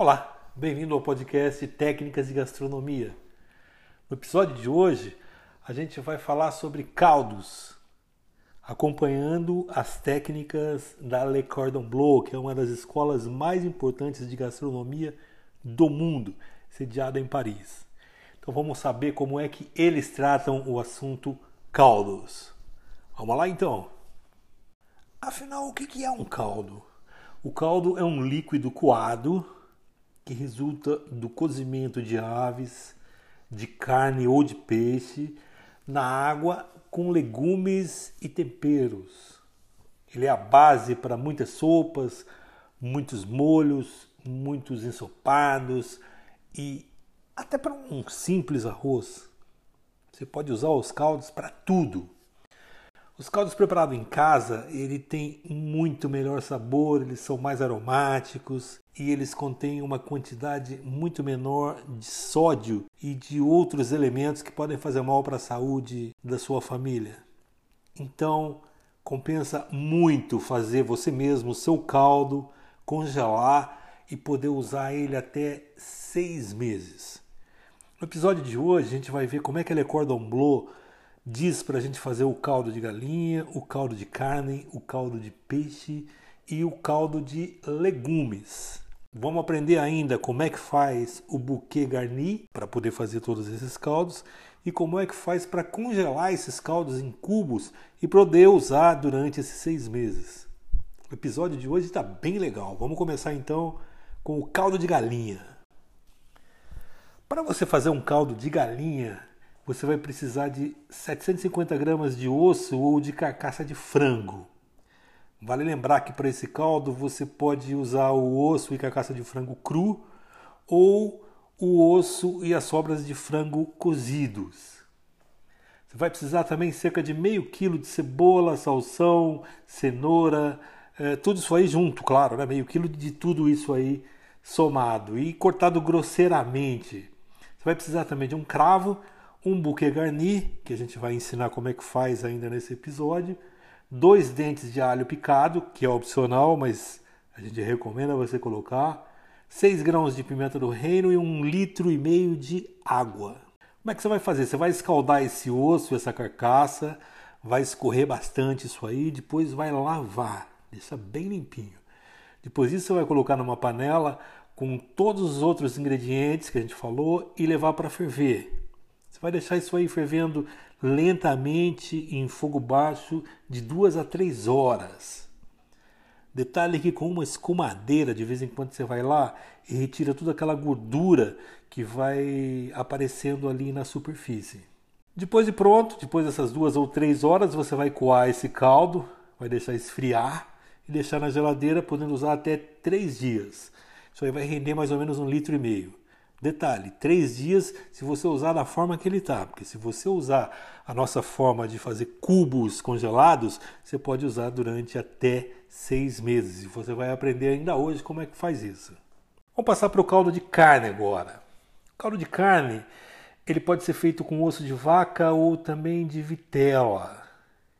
Olá, bem-vindo ao podcast Técnicas de Gastronomia. No episódio de hoje, a gente vai falar sobre caldos, acompanhando as técnicas da Le Cordon Bleu, que é uma das escolas mais importantes de gastronomia do mundo, sediada em Paris. Então vamos saber como é que eles tratam o assunto caldos. Vamos lá então. Afinal, o que é um caldo? O caldo é um líquido coado que resulta do cozimento de aves, de carne ou de peixe na água com legumes e temperos. Ele é a base para muitas sopas, muitos molhos, muitos ensopados e até para um simples arroz. Você pode usar os caldos para tudo. Os caldos preparados em casa, ele tem muito melhor sabor, eles são mais aromáticos e eles contêm uma quantidade muito menor de sódio e de outros elementos que podem fazer mal para a saúde da sua família. Então, compensa muito fazer você mesmo o seu caldo, congelar e poder usar ele até seis meses. No episódio de hoje, a gente vai ver como é que a Le Cordon Bleu diz para a gente fazer o caldo de galinha, o caldo de carne, o caldo de peixe e o caldo de legumes. Vamos aprender ainda como é que faz o bouquet garni para poder fazer todos esses caldos e como é que faz para congelar esses caldos em cubos e poder usar durante esses seis meses. O episódio de hoje está bem legal. Vamos começar então com o caldo de galinha. Para você fazer um caldo de galinha, você vai precisar de 750 gramas de osso ou de carcaça de frango. Vale lembrar que para esse caldo você pode usar o osso e carcaça de frango cru ou o osso e as sobras de frango cozidos. Você vai precisar também cerca de meio quilo de cebola, salsão, cenoura, é, tudo isso aí junto, claro, né? meio quilo de tudo isso aí somado e cortado grosseiramente. Você vai precisar também de um cravo, um buquê garni, que a gente vai ensinar como é que faz ainda nesse episódio, dois dentes de alho picado, que é opcional, mas a gente recomenda você colocar, 6 grãos de pimenta do reino e um litro e meio de água. Como é que você vai fazer? Você vai escaldar esse osso, essa carcaça, vai escorrer bastante isso aí, depois vai lavar, deixa bem limpinho. Depois disso você vai colocar numa panela com todos os outros ingredientes que a gente falou e levar para ferver. Você vai deixar isso aí fervendo lentamente em fogo baixo de duas a três horas. Detalhe que com uma escumadeira, de vez em quando você vai lá e retira toda aquela gordura que vai aparecendo ali na superfície. Depois de pronto, depois dessas duas ou três horas, você vai coar esse caldo, vai deixar esfriar e deixar na geladeira, podendo usar até três dias. Isso aí vai render mais ou menos um litro e meio. Detalhe, três dias se você usar da forma que ele está, porque se você usar a nossa forma de fazer cubos congelados, você pode usar durante até seis meses. E você vai aprender ainda hoje como é que faz isso. Vamos passar para o caldo de carne agora. O caldo de carne ele pode ser feito com osso de vaca ou também de vitela.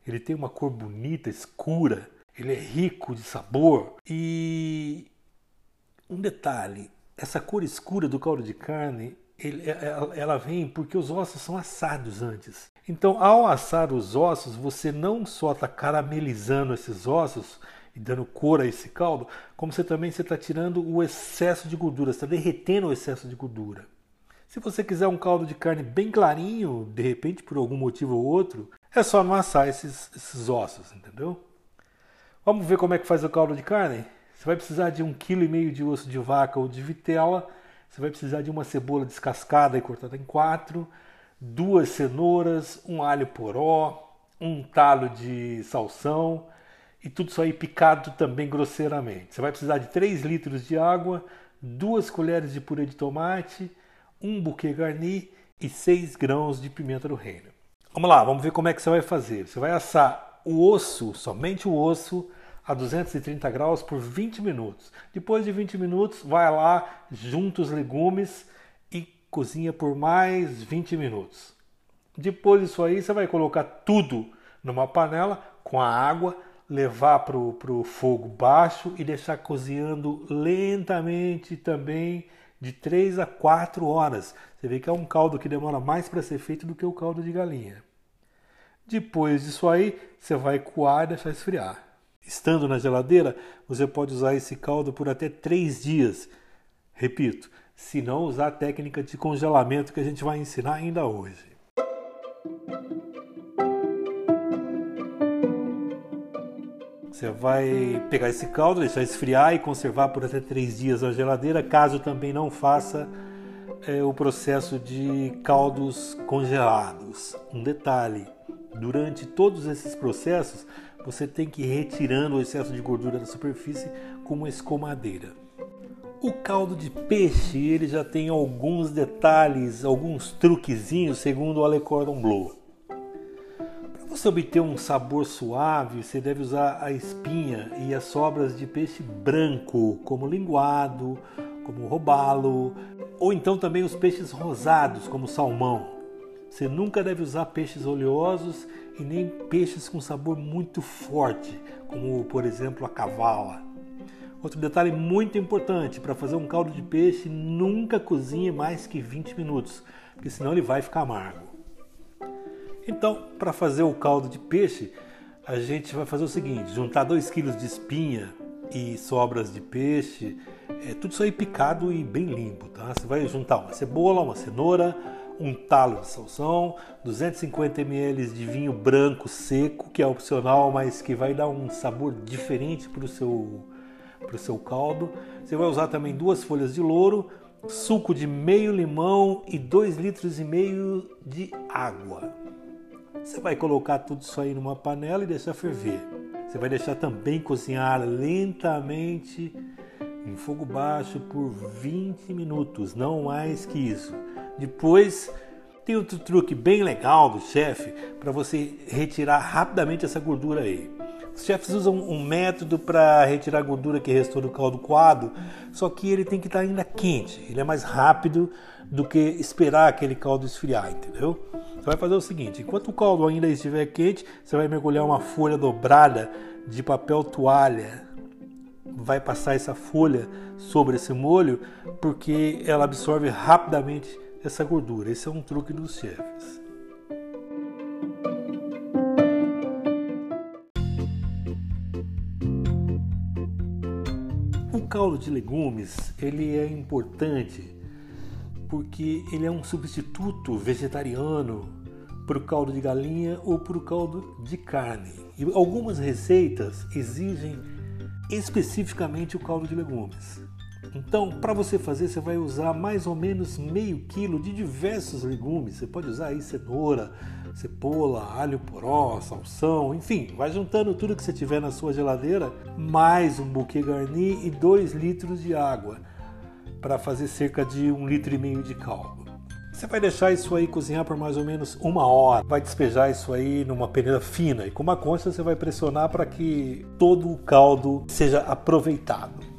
Ele tem uma cor bonita, escura, ele é rico de sabor e um detalhe, essa cor escura do caldo de carne, ele, é, é, ela vem porque os ossos são assados antes. Então, ao assar os ossos, você não só está caramelizando esses ossos e dando cor a esse caldo, como você também está tirando o excesso de gordura, está derretendo o excesso de gordura. Se você quiser um caldo de carne bem clarinho, de repente por algum motivo ou outro, é só não assar esses, esses ossos, entendeu? Vamos ver como é que faz o caldo de carne? Você vai precisar de um quilo e meio de osso de vaca ou de vitela. Você vai precisar de uma cebola descascada e cortada em quatro, duas cenouras, um alho poró, um talo de salsão e tudo isso aí picado também grosseiramente. Você vai precisar de 3 litros de água, duas colheres de purê de tomate, um buquê garni e 6 grãos de pimenta do reino. Vamos lá, vamos ver como é que você vai fazer. Você vai assar o osso, somente o osso, a 230 graus por 20 minutos. Depois de 20 minutos, vai lá, junta os legumes e cozinha por mais 20 minutos. Depois disso aí, você vai colocar tudo numa panela com a água, levar para o fogo baixo e deixar cozinhando lentamente também de 3 a 4 horas. Você vê que é um caldo que demora mais para ser feito do que o caldo de galinha. Depois disso aí, você vai coar e deixar esfriar. Estando na geladeira, você pode usar esse caldo por até 3 dias. Repito, se não usar a técnica de congelamento que a gente vai ensinar ainda hoje. Você vai pegar esse caldo, deixar esfriar e conservar por até três dias na geladeira, caso também não faça é, o processo de caldos congelados. Um detalhe: durante todos esses processos, você tem que ir retirando o excesso de gordura da superfície com uma escomadeira. O caldo de peixe ele já tem alguns detalhes, alguns truquezinhos, segundo o Ale Cordon Bleu você obter um sabor suave, você deve usar a espinha e as sobras de peixe branco, como linguado, como robalo, ou então também os peixes rosados, como salmão. Você nunca deve usar peixes oleosos e nem peixes com sabor muito forte, como por exemplo a cavala. Outro detalhe muito importante: para fazer um caldo de peixe, nunca cozinhe mais que 20 minutos, porque senão ele vai ficar amargo. Então, para fazer o caldo de peixe, a gente vai fazer o seguinte: juntar 2 kg de espinha e sobras de peixe, é, tudo isso aí picado e bem limpo, tá? Você vai juntar uma cebola, uma cenoura, um talo de salsão, 250 ml de vinho branco seco, que é opcional, mas que vai dar um sabor diferente para o seu, seu caldo. Você vai usar também duas folhas de louro, suco de meio limão e 2 litros e meio de água. Você vai colocar tudo isso aí numa panela e deixar ferver. Você vai deixar também cozinhar lentamente em fogo baixo por 20 minutos, não mais que isso. Depois tem outro truque bem legal do chefe para você retirar rapidamente essa gordura aí. Os chefes usam um método para retirar a gordura que restou do caldo coado, só que ele tem que estar ainda quente. Ele é mais rápido do que esperar aquele caldo esfriar, entendeu? Você vai fazer o seguinte: enquanto o caldo ainda estiver quente, você vai mergulhar uma folha dobrada de papel toalha. Vai passar essa folha sobre esse molho porque ela absorve rapidamente essa gordura. Esse é um truque dos chefes. O caldo de legumes ele é importante porque ele é um substituto vegetariano para o caldo de galinha ou para o caldo de carne. E algumas receitas exigem especificamente o caldo de legumes. Então, para você fazer, você vai usar mais ou menos meio quilo de diversos legumes. Você pode usar aí cenoura, cebola, alho poró, salsão, enfim, vai juntando tudo que você tiver na sua geladeira, mais um buquê garni e 2 litros de água para fazer cerca de um litro e meio de caldo. Você vai deixar isso aí cozinhar por mais ou menos uma hora. Vai despejar isso aí numa peneira fina e com uma concha você vai pressionar para que todo o caldo seja aproveitado.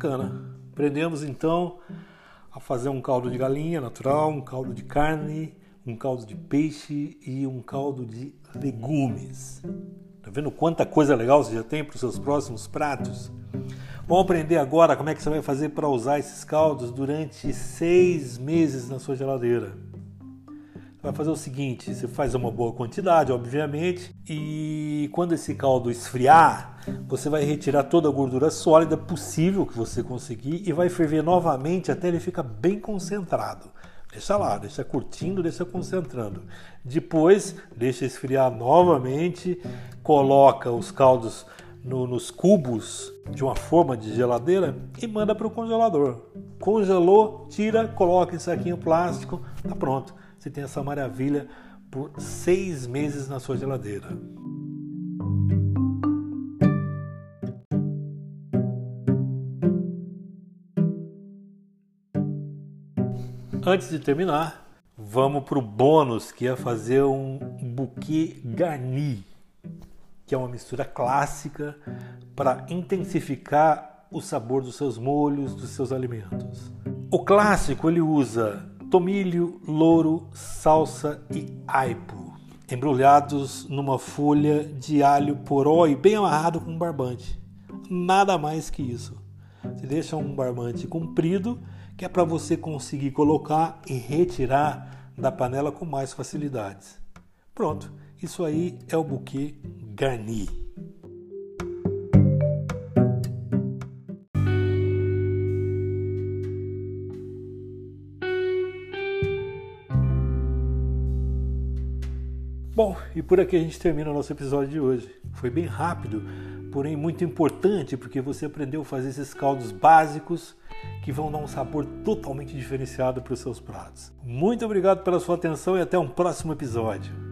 Bacana. Aprendemos então a fazer um caldo de galinha natural, um caldo de carne um caldo de peixe e um caldo de legumes. Tá vendo quanta coisa legal você já tem para os seus próximos pratos? Vamos aprender agora como é que você vai fazer para usar esses caldos durante seis meses na sua geladeira. Vai fazer o seguinte: você faz uma boa quantidade, obviamente, e quando esse caldo esfriar, você vai retirar toda a gordura sólida possível que você conseguir e vai ferver novamente até ele ficar bem concentrado. Deixa lá, deixa curtindo, deixa concentrando. Depois, deixa esfriar novamente, coloca os caldos no, nos cubos de uma forma de geladeira e manda para o congelador. Congelou, tira, coloca em saquinho plástico, tá pronto. Você tem essa maravilha por seis meses na sua geladeira. Antes de terminar, vamos para o bônus, que é fazer um buquê garni, que é uma mistura clássica para intensificar o sabor dos seus molhos, dos seus alimentos. O clássico ele usa tomilho, louro, salsa e aipo, embrulhados numa folha de alho poró e bem amarrado com um barbante. Nada mais que isso. Você deixa um barbante comprido que é para você conseguir colocar e retirar da panela com mais facilidades. Pronto, isso aí é o buquê garni. Bom, e por aqui a gente termina o nosso episódio de hoje. Foi bem rápido, porém muito importante, porque você aprendeu a fazer esses caldos básicos que vão dar um sabor totalmente diferenciado para os seus pratos. Muito obrigado pela sua atenção e até um próximo episódio.